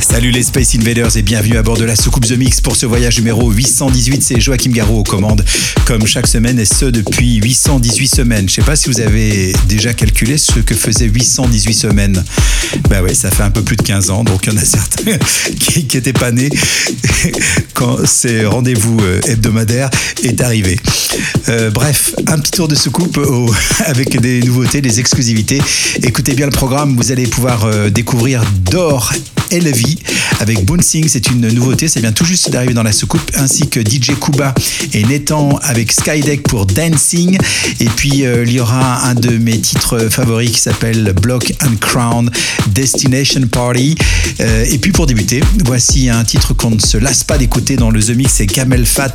Salut les Space Invaders et bienvenue à bord de la soucoupe The Mix pour ce voyage numéro 818. C'est Joachim Garraud aux commandes, comme chaque semaine et ce depuis 818 semaines. Je sais pas si vous avez déjà calculé ce que faisait 818 semaines. Ben ouais, ça fait un peu plus de 15 ans, donc il y en a certains qui, qui étaient pas nés quand ces rendez-vous euh, hebdomadaires est arrivé. Euh, bref, un petit tour de soucoupe avec des nouveautés, des exclusivités. Écoutez bien le programme, vous allez pouvoir euh, découvrir Dor Elvi avec Bouncing, c'est une nouveauté, ça vient tout juste d'arriver dans la soucoupe, ainsi que DJ Kuba et Nathan avec Skydeck pour Dancing. Et puis euh, il y aura un de mes titres favoris qui s'appelle Block and Crown Destination Party. Euh, et puis pour débuter, voici un titre qu'on ne se lasse pas d'écouter dans le The Mix, c'est Camel Fat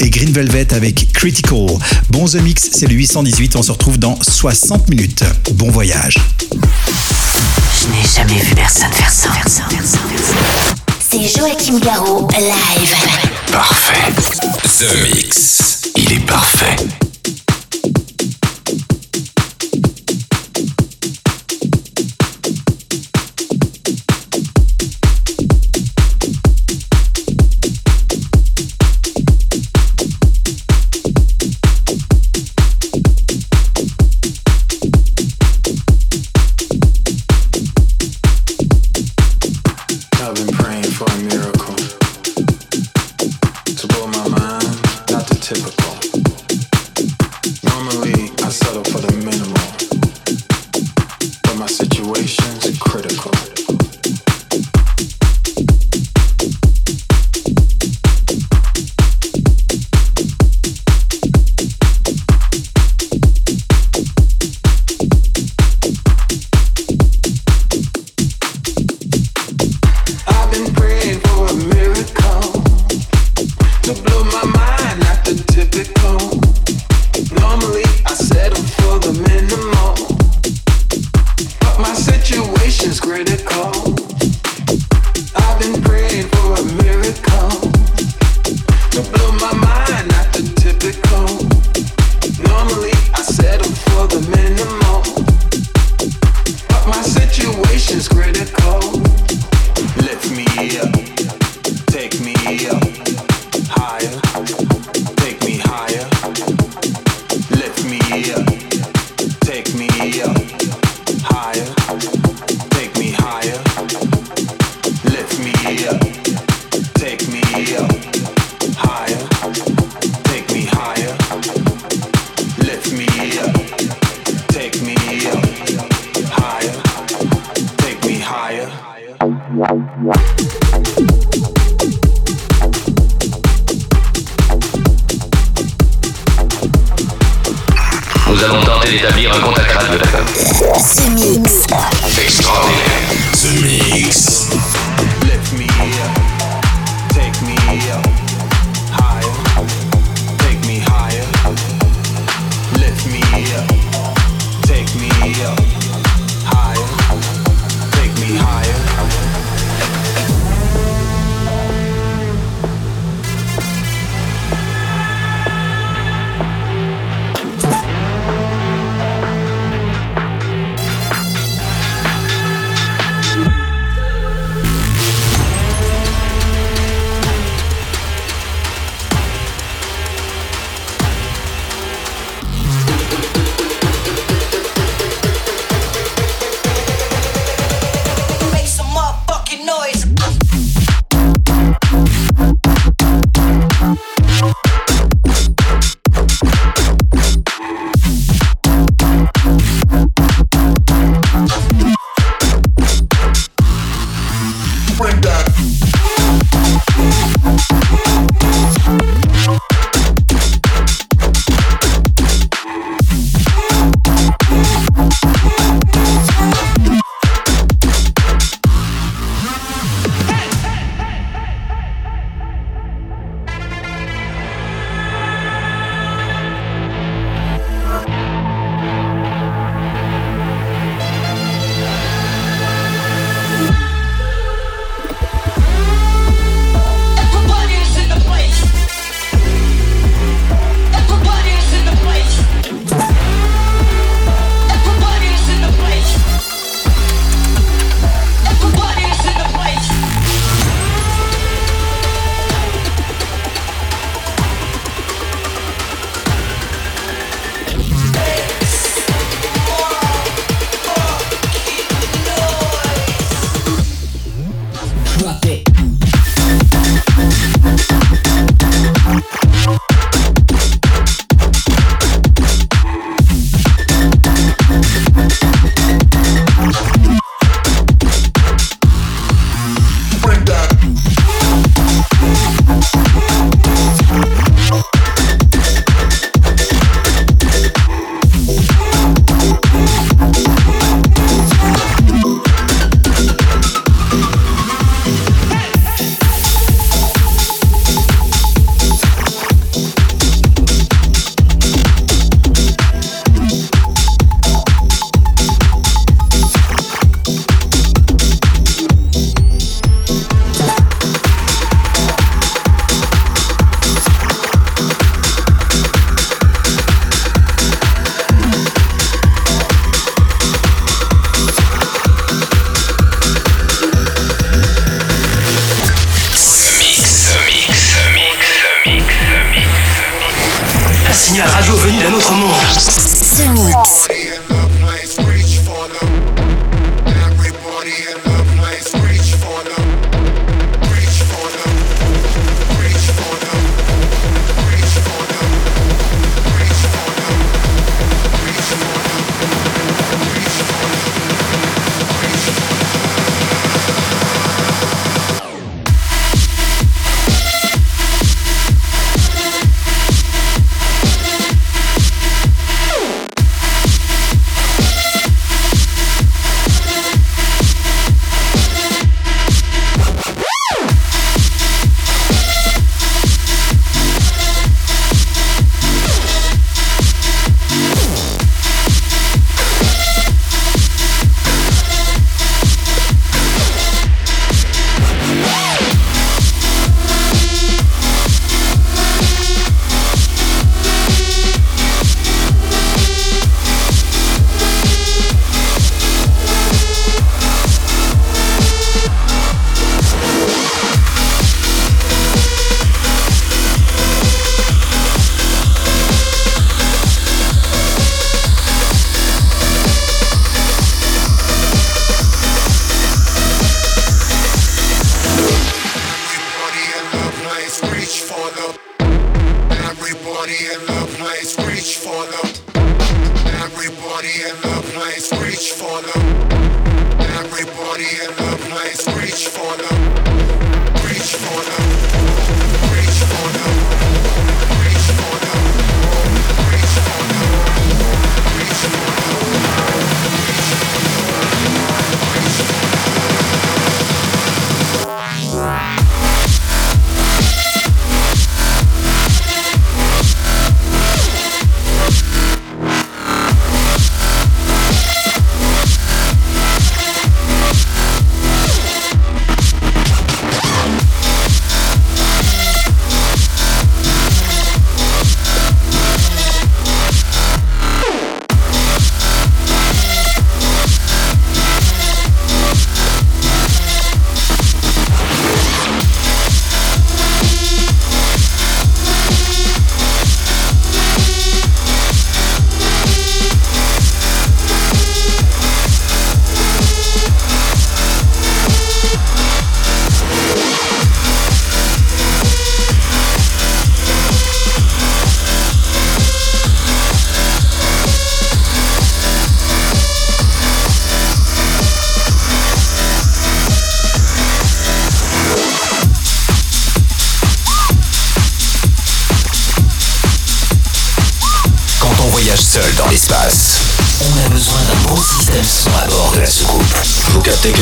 et Green Velvet avec Critical. Bon The Mix, c'est le 818, on se retrouve dans 60 minutes. Bon voyage. Je n'ai jamais vu personne faire ça. C'est Joachim Garraud, live. Parfait. The Mix. Il est parfait.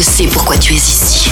Je sais pourquoi tu es ici.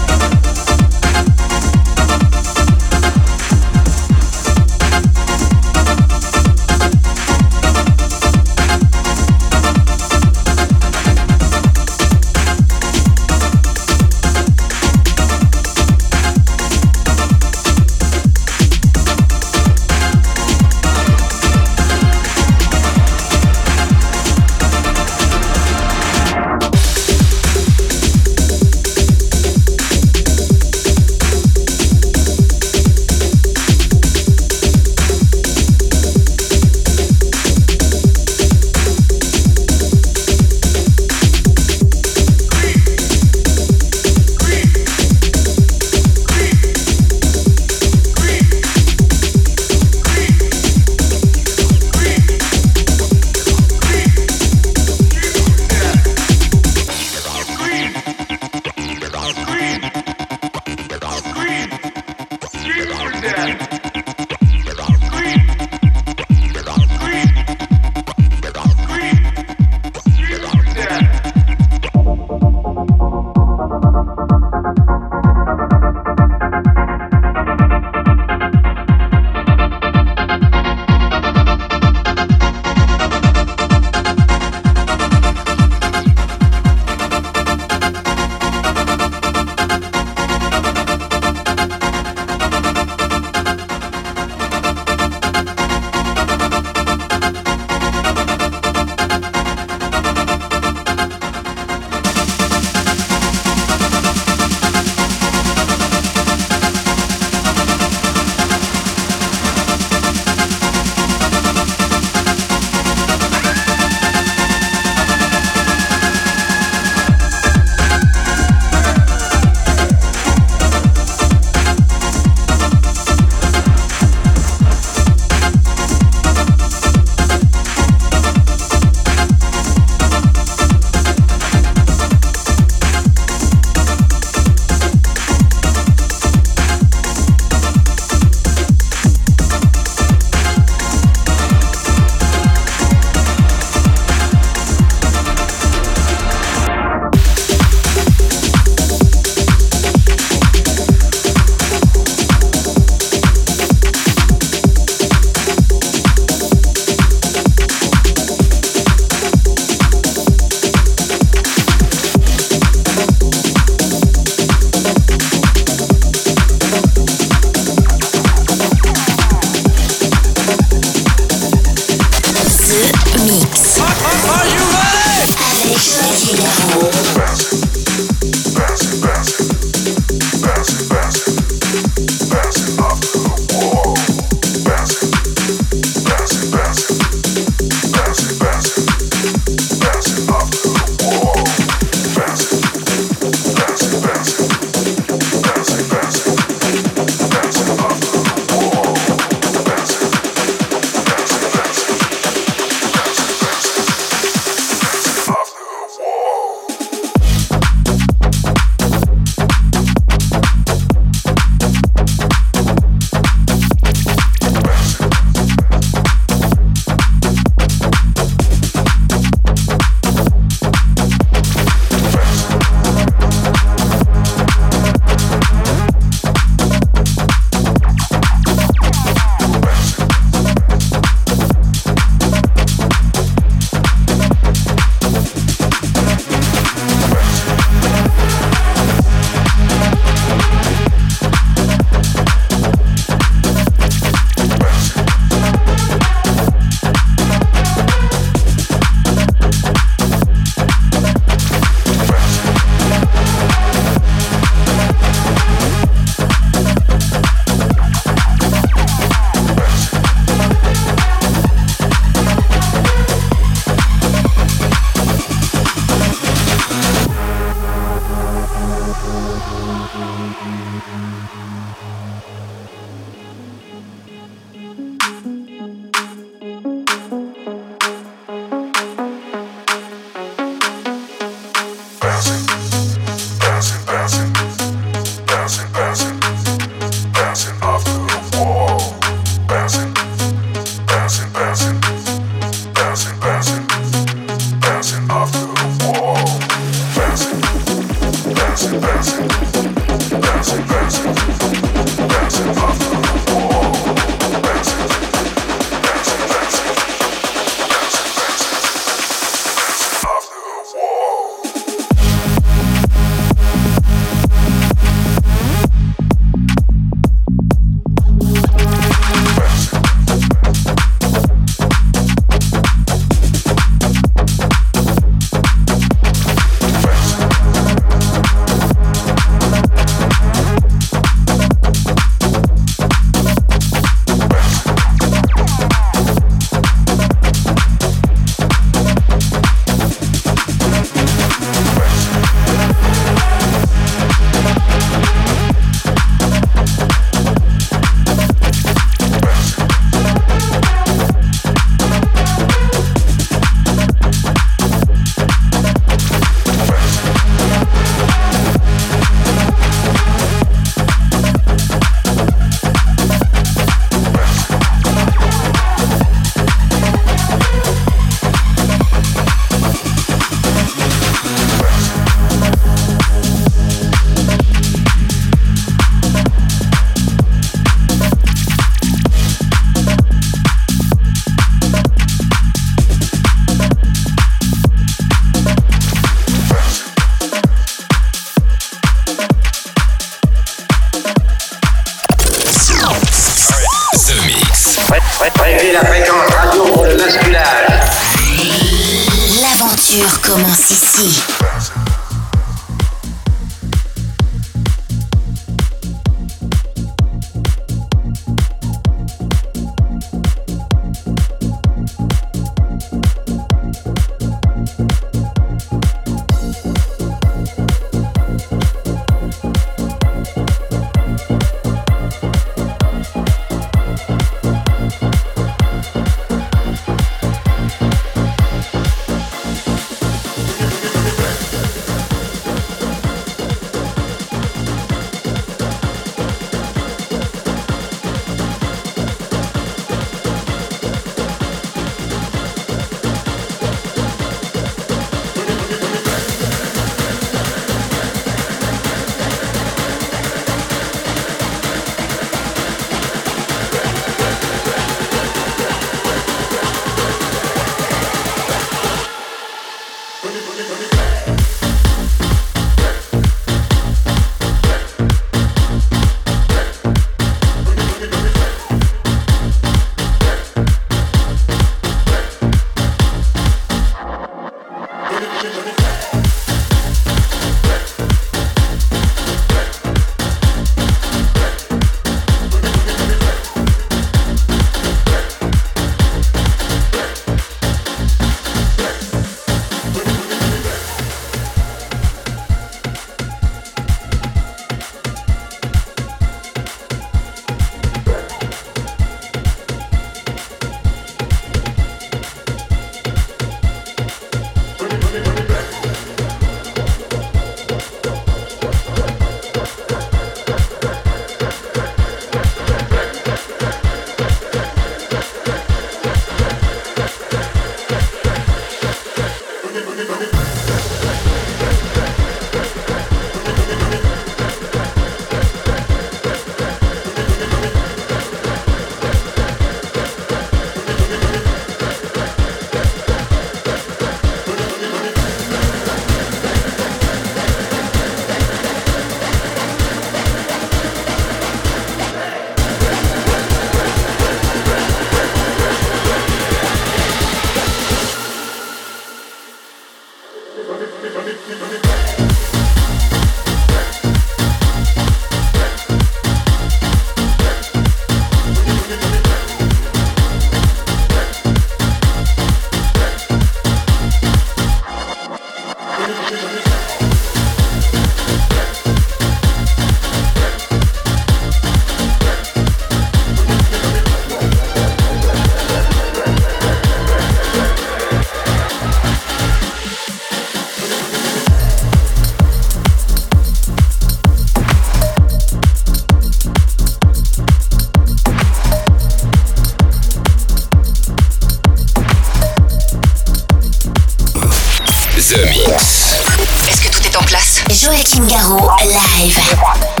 The Mix. Est-ce que tout est en place? Joachim Garraud, live.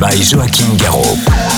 by Joachim Garraud.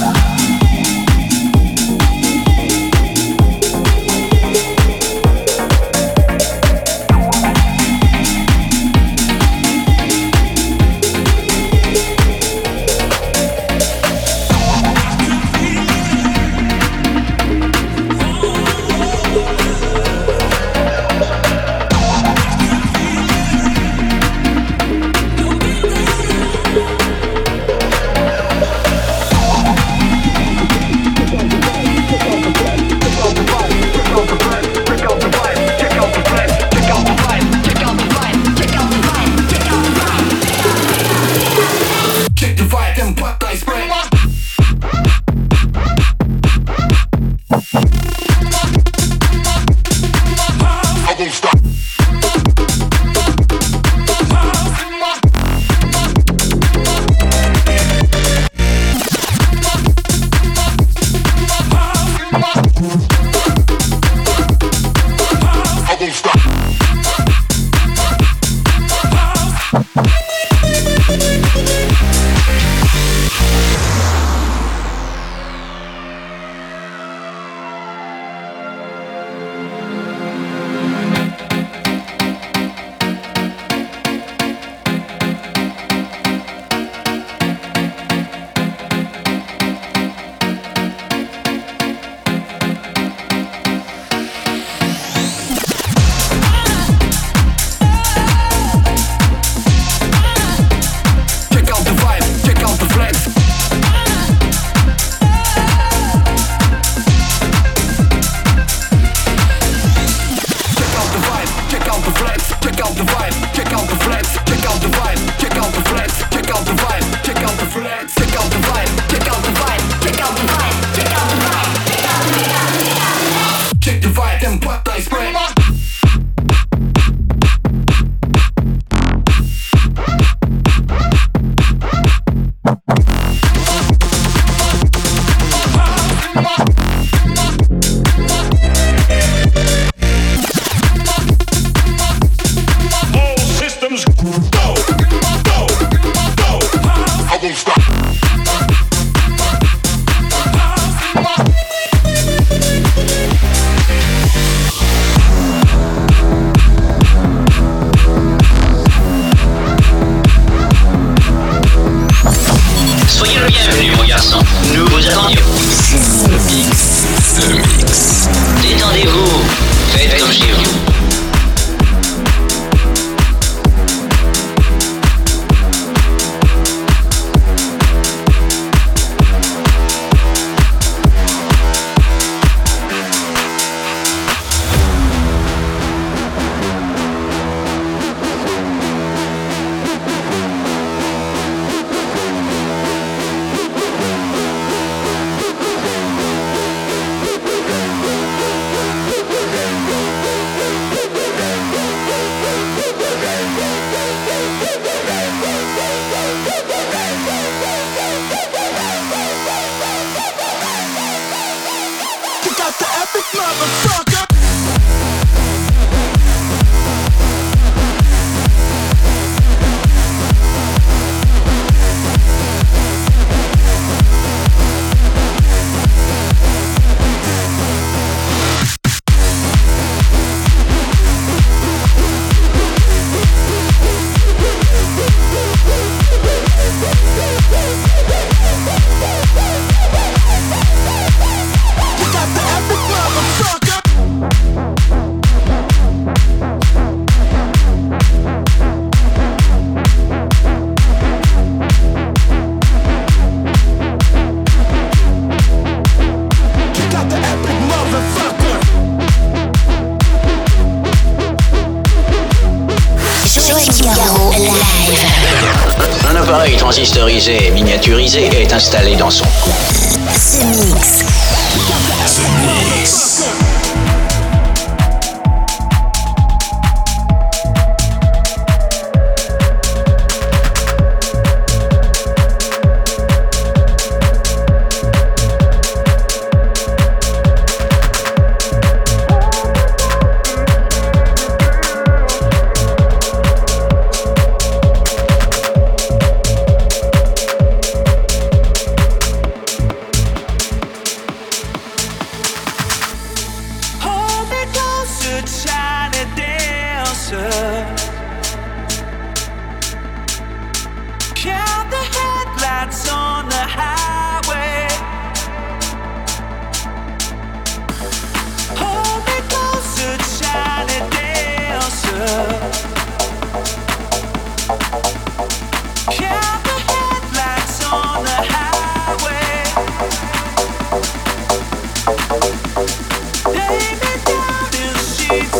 the vibe, check out the flex, check out the vibe,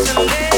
so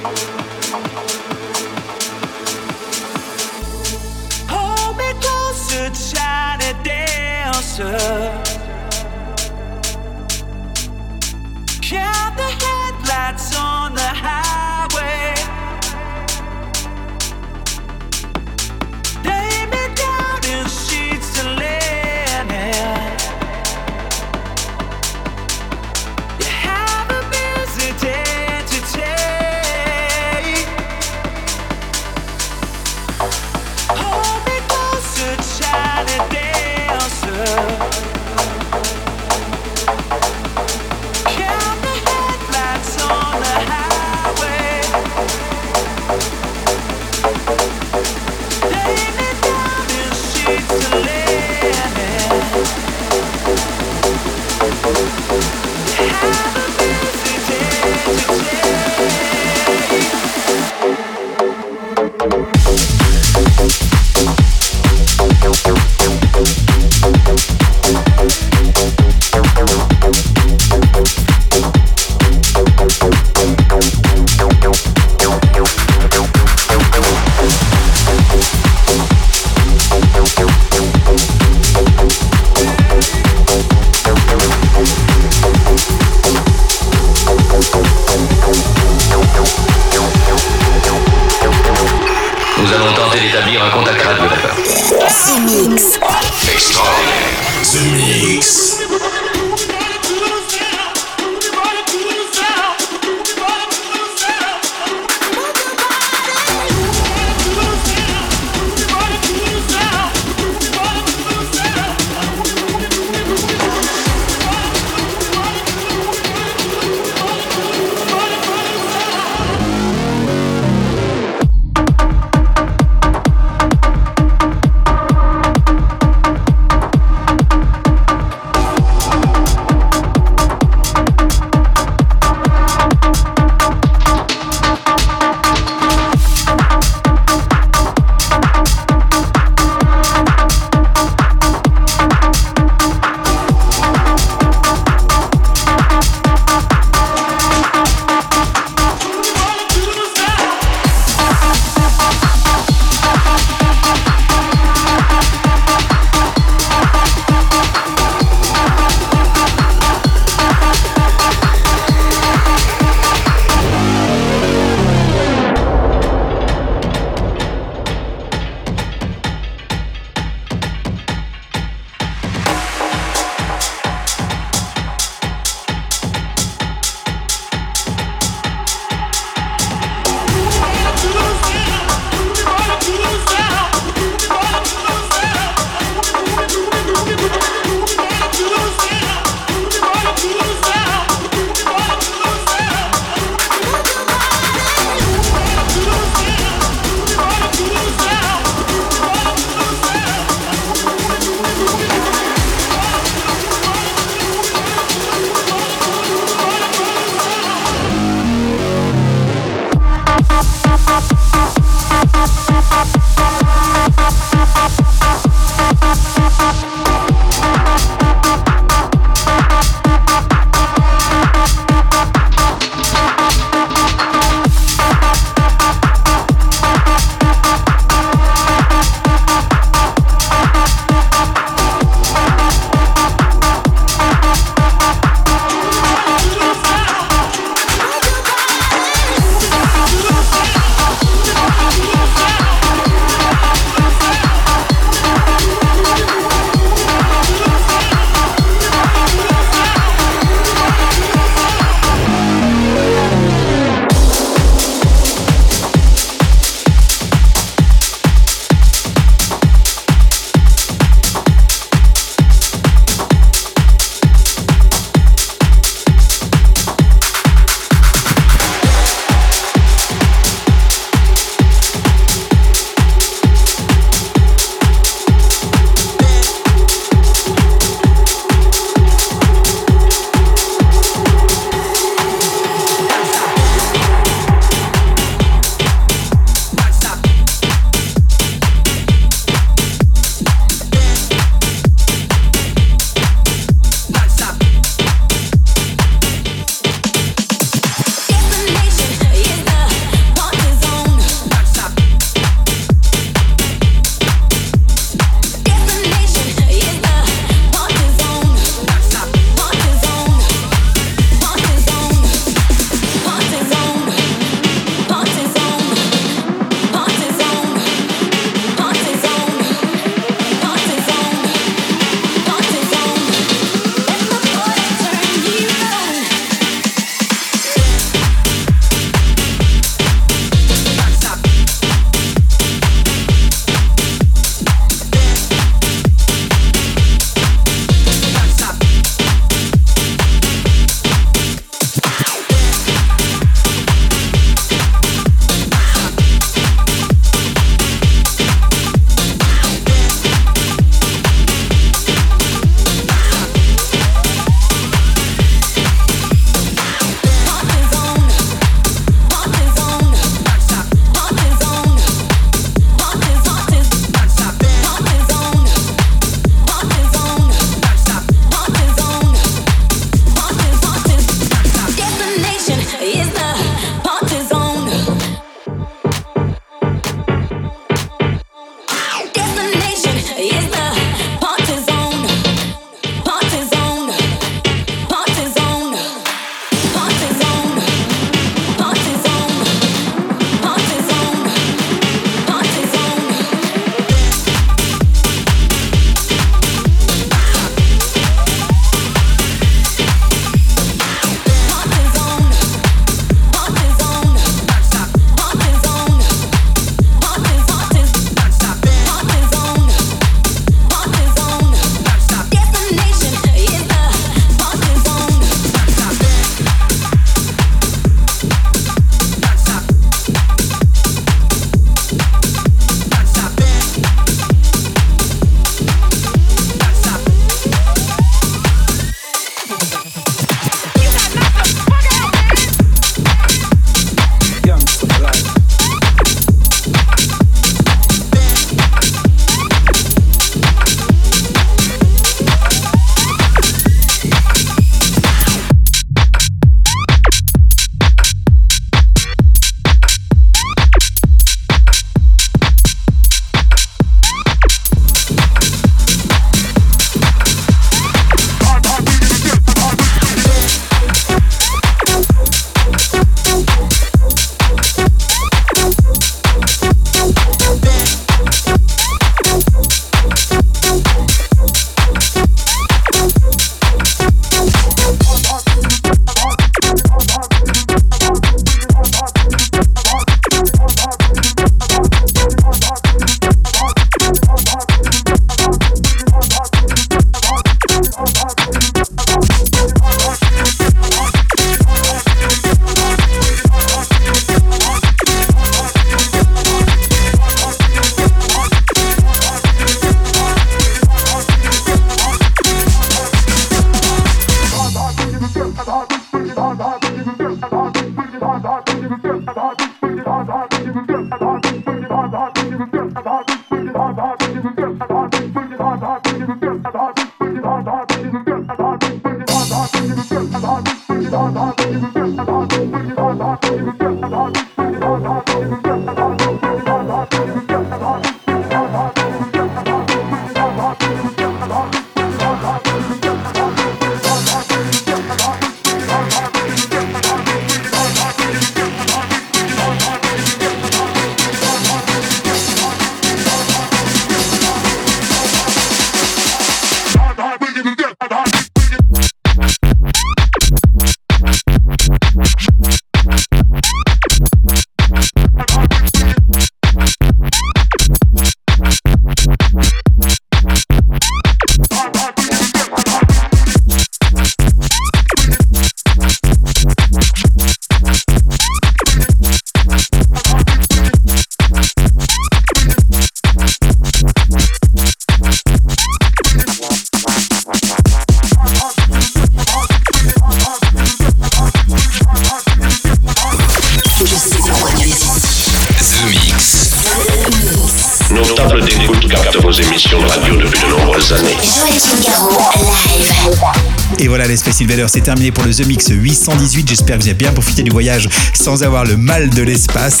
Space Invaders, c'est terminé pour le The Mix 818. J'espère que vous avez bien profité du voyage sans avoir le mal de l'espace.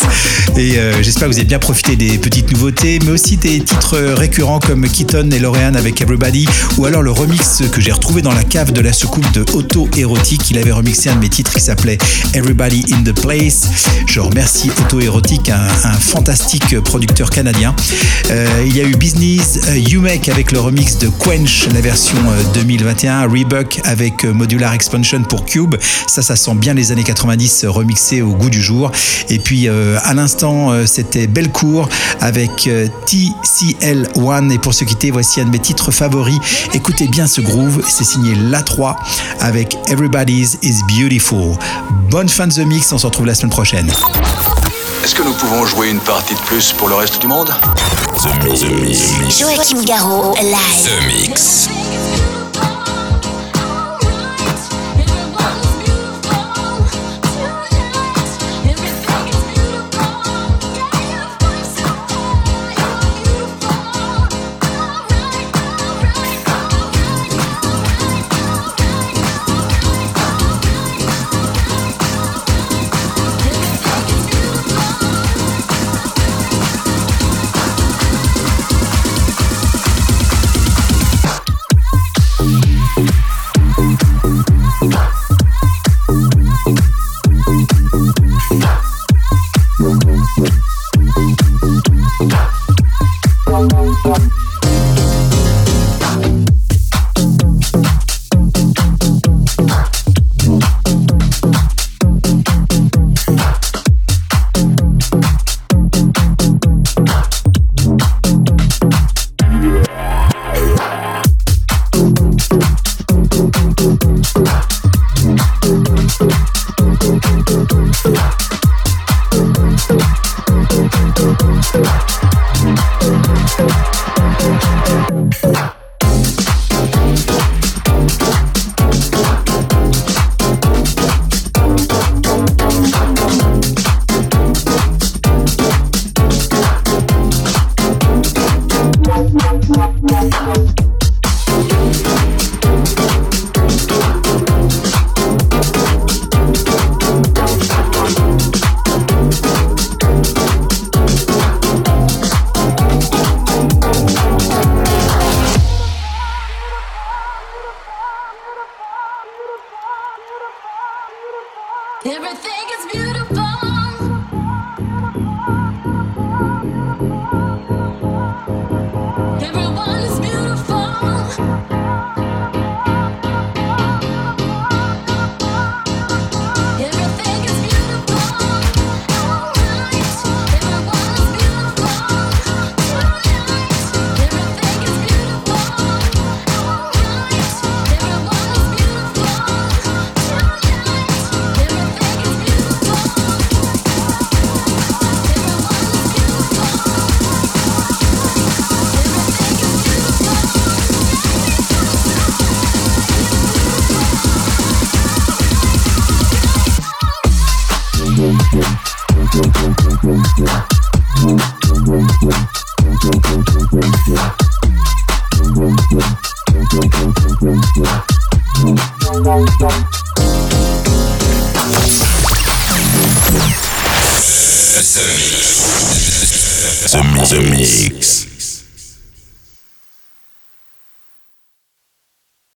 Et euh, j'espère que vous avez bien profité des petites nouveautés, mais aussi des titres récurrents comme Keaton et Lorean avec Everybody, ou alors le remix que j'ai retrouvé dans la cave de la soucoupe de Auto Érotique. Il avait remixé un de mes titres qui s'appelait Everybody in the Place. Je remercie Auto Érotique, un, fantastique producteur canadien. Euh, il y a eu Business euh, You Make avec le remix de Quench, la version euh, 2021, Reebok avec euh, Modular Expansion pour Cube. Ça, ça sent bien les années 90 euh, remixé au goût du jour. Et puis euh, à l'instant, euh, c'était Belcourt avec euh, TCL1. Et pour se quitter, voici un de mes titres favoris. Écoutez bien ce groove. C'est signé La3 avec Everybody's is Beautiful. Bonne fin de The Mix. On se retrouve la semaine prochaine. Est-ce que nous pouvons jouer une partie de plus pour le reste du monde? The Mix. The Mix. Joachim Garraud, live. The Mix.